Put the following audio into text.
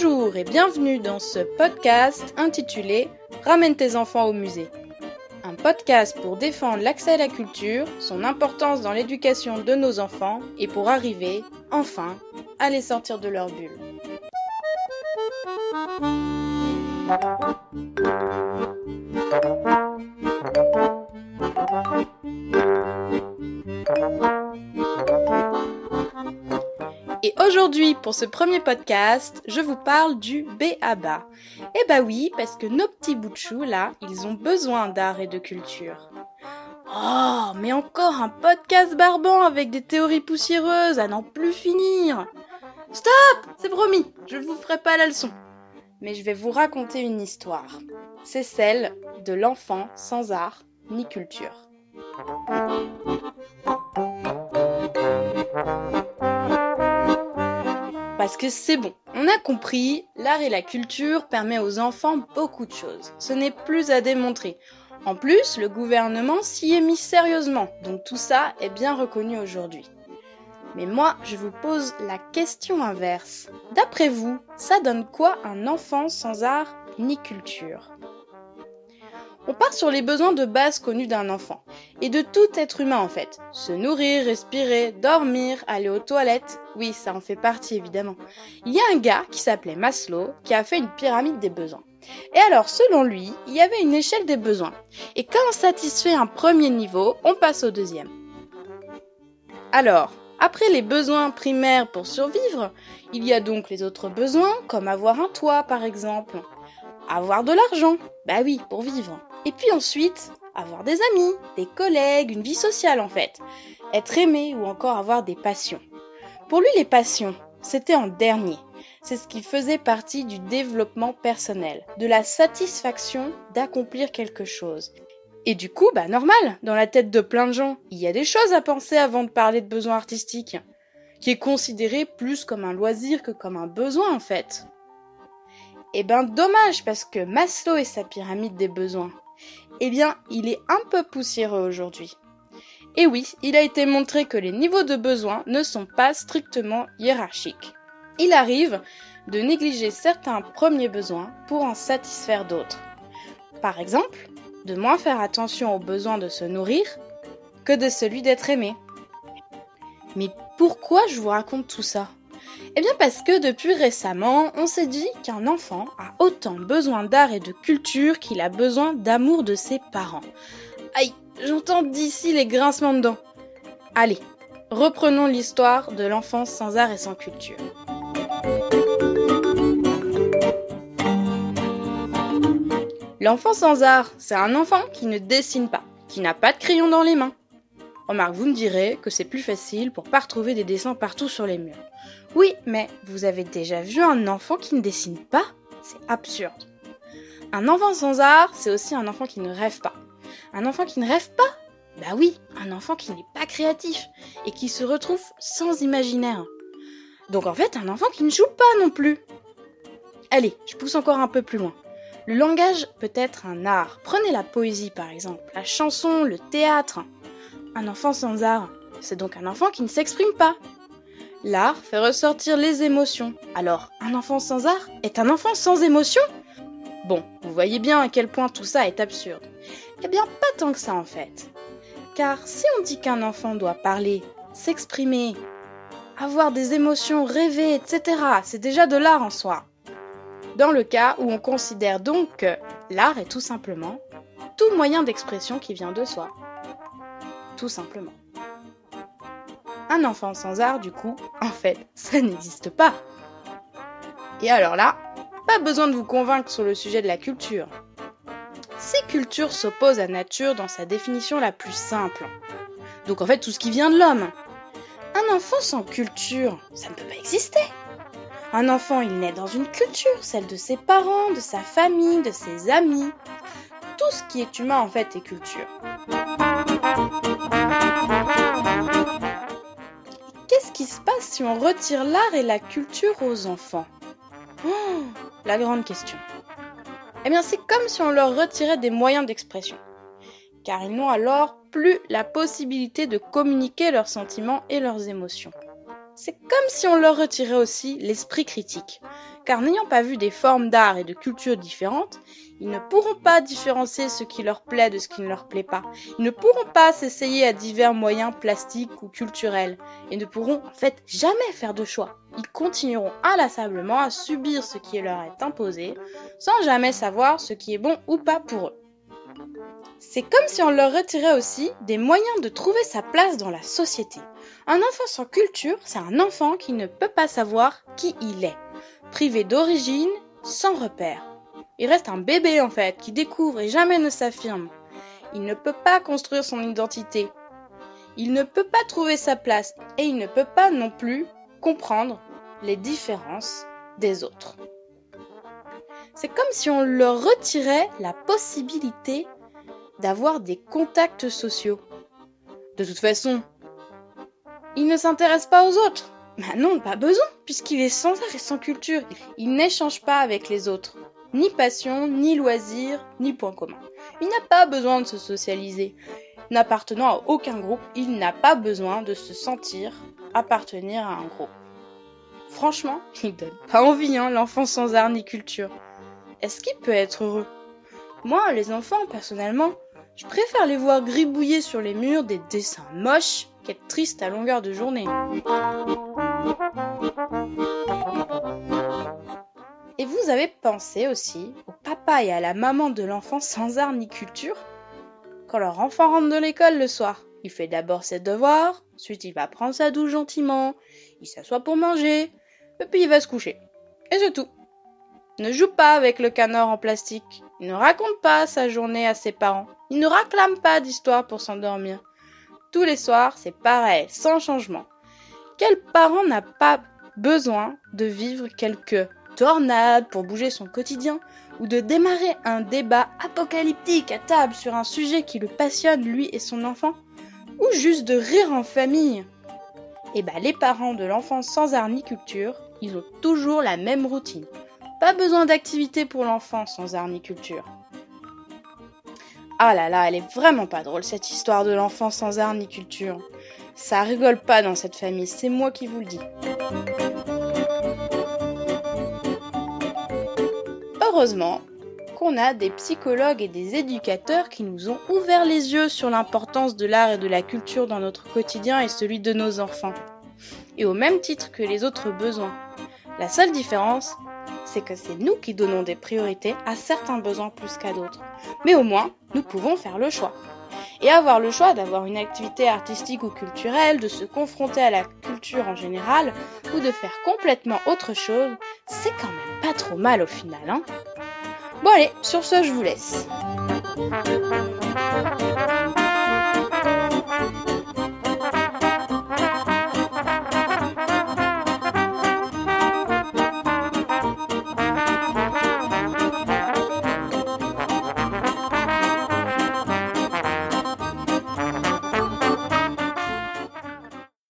Bonjour et bienvenue dans ce podcast intitulé Ramène tes enfants au musée. Un podcast pour défendre l'accès à la culture, son importance dans l'éducation de nos enfants et pour arriver, enfin, à les sortir de leur bulle. Aujourd'hui, pour ce premier podcast, je vous parle du B.A.B.A. Eh bah oui, parce que nos petits bouts là, ils ont besoin d'art et de culture. Oh, mais encore un podcast barbant avec des théories poussiéreuses à n'en plus finir. Stop C'est promis, je ne vous ferai pas la leçon. Mais je vais vous raconter une histoire. C'est celle de l'enfant sans art ni culture. Parce que c'est bon, on a compris, l'art et la culture permet aux enfants beaucoup de choses. Ce n'est plus à démontrer. En plus, le gouvernement s'y est mis sérieusement, donc tout ça est bien reconnu aujourd'hui. Mais moi, je vous pose la question inverse. D'après vous, ça donne quoi un enfant sans art ni culture? On part sur les besoins de base connus d'un enfant, et de tout être humain en fait. Se nourrir, respirer, dormir, aller aux toilettes, oui, ça en fait partie évidemment. Il y a un gars qui s'appelait Maslow qui a fait une pyramide des besoins. Et alors, selon lui, il y avait une échelle des besoins. Et quand on satisfait un premier niveau, on passe au deuxième. Alors, après les besoins primaires pour survivre, il y a donc les autres besoins, comme avoir un toit par exemple. Avoir de l'argent, bah oui, pour vivre. Et puis ensuite, avoir des amis, des collègues, une vie sociale en fait. Être aimé ou encore avoir des passions. Pour lui, les passions, c'était en dernier. C'est ce qui faisait partie du développement personnel, de la satisfaction d'accomplir quelque chose. Et du coup, bah normal, dans la tête de plein de gens, il y a des choses à penser avant de parler de besoins artistiques, qui est considéré plus comme un loisir que comme un besoin en fait. Eh ben dommage parce que Maslow et sa pyramide des besoins, eh bien, il est un peu poussiéreux aujourd'hui. Et oui, il a été montré que les niveaux de besoins ne sont pas strictement hiérarchiques. Il arrive de négliger certains premiers besoins pour en satisfaire d'autres. Par exemple, de moins faire attention au besoin de se nourrir que de celui d'être aimé. Mais pourquoi je vous raconte tout ça? Eh bien parce que depuis récemment, on s'est dit qu'un enfant a autant besoin d'art et de culture qu'il a besoin d'amour de ses parents. Aïe, j'entends d'ici les grincements de dents. Allez, reprenons l'histoire de l'enfance sans art et sans culture. L'enfant sans art, c'est un enfant qui ne dessine pas, qui n'a pas de crayon dans les mains. Remarque, vous me direz que c'est plus facile pour pas retrouver des dessins partout sur les murs. Oui, mais vous avez déjà vu un enfant qui ne dessine pas? C'est absurde. Un enfant sans art, c'est aussi un enfant qui ne rêve pas. Un enfant qui ne rêve pas? Bah oui, un enfant qui n'est pas créatif et qui se retrouve sans imaginaire. Donc en fait, un enfant qui ne joue pas non plus. Allez, je pousse encore un peu plus loin. Le langage peut être un art. Prenez la poésie par exemple, la chanson, le théâtre. Un enfant sans art, c'est donc un enfant qui ne s'exprime pas, L'art fait ressortir les émotions. Alors, un enfant sans art est un enfant sans émotion? Bon, vous voyez bien à quel point tout ça est absurde. Eh bien, pas tant que ça en fait. Car si on dit qu'un enfant doit parler, s'exprimer, avoir des émotions, rêver, etc., c'est déjà de l'art en soi. Dans le cas où on considère donc que l'art est tout simplement tout moyen d'expression qui vient de soi. Tout simplement. Un enfant sans art, du coup, en fait, ça n'existe pas. Et alors là, pas besoin de vous convaincre sur le sujet de la culture. Si culture s'oppose à nature dans sa définition la plus simple. Donc en fait, tout ce qui vient de l'homme. Un enfant sans culture, ça ne peut pas exister. Un enfant, il naît dans une culture, celle de ses parents, de sa famille, de ses amis. Tout ce qui est humain, en fait, est culture. Qui se passe si on retire l'art et la culture aux enfants oh, La grande question. Eh bien, c'est comme si on leur retirait des moyens d'expression. Car ils n'ont alors plus la possibilité de communiquer leurs sentiments et leurs émotions. C'est comme si on leur retirait aussi l'esprit critique, car n'ayant pas vu des formes d'art et de culture différentes, ils ne pourront pas différencier ce qui leur plaît de ce qui ne leur plaît pas. Ils ne pourront pas s'essayer à divers moyens plastiques ou culturels et ne pourront en fait jamais faire de choix. Ils continueront inlassablement à subir ce qui leur est imposé sans jamais savoir ce qui est bon ou pas pour eux. C'est comme si on leur retirait aussi des moyens de trouver sa place dans la société. Un enfant sans culture, c'est un enfant qui ne peut pas savoir qui il est, privé d'origine, sans repère. Il reste un bébé en fait, qui découvre et jamais ne s'affirme. Il ne peut pas construire son identité. Il ne peut pas trouver sa place et il ne peut pas non plus comprendre les différences des autres. C'est comme si on leur retirait la possibilité d'avoir des contacts sociaux. De toute façon, il ne s'intéresse pas aux autres. Bah non, pas besoin, puisqu'il est sans art et sans culture. Il n'échange pas avec les autres. Ni passion, ni loisir, ni point commun. Il n'a pas besoin de se socialiser. N'appartenant à aucun groupe, il n'a pas besoin de se sentir appartenir à un groupe. Franchement, il donne pas envie, hein, l'enfant sans art ni culture. Est-ce qu'il peut être heureux? Moi, les enfants, personnellement, je préfère les voir gribouiller sur les murs des dessins moches qu'être tristes à longueur de journée. Et vous avez pensé aussi au papa et à la maman de l'enfant sans art ni culture Quand leur enfant rentre de l'école le soir, il fait d'abord ses devoirs, ensuite il va prendre sa douche gentiment, il s'assoit pour manger, et puis il va se coucher. Et c'est tout. Ne joue pas avec le canard en plastique. Il ne raconte pas sa journée à ses parents. Il ne réclame pas d'histoire pour s'endormir. Tous les soirs, c'est pareil, sans changement. Quel parent n'a pas besoin de vivre quelques tornades pour bouger son quotidien ou de démarrer un débat apocalyptique à table sur un sujet qui le passionne lui et son enfant ou juste de rire en famille? Eh ben les parents de l'enfant sans art ni culture, ils ont toujours la même routine. Pas besoin d'activité pour l'enfant sans art ni culture. Ah là là, elle est vraiment pas drôle cette histoire de l'enfant sans art ni culture. Ça rigole pas dans cette famille, c'est moi qui vous le dis. Heureusement qu'on a des psychologues et des éducateurs qui nous ont ouvert les yeux sur l'importance de l'art et de la culture dans notre quotidien et celui de nos enfants. Et au même titre que les autres besoins. La seule différence, c'est que c'est nous qui donnons des priorités à certains besoins plus qu'à d'autres. Mais au moins, nous pouvons faire le choix. Et avoir le choix d'avoir une activité artistique ou culturelle, de se confronter à la culture en général, ou de faire complètement autre chose, c'est quand même pas trop mal au final, hein Bon allez, sur ce, je vous laisse.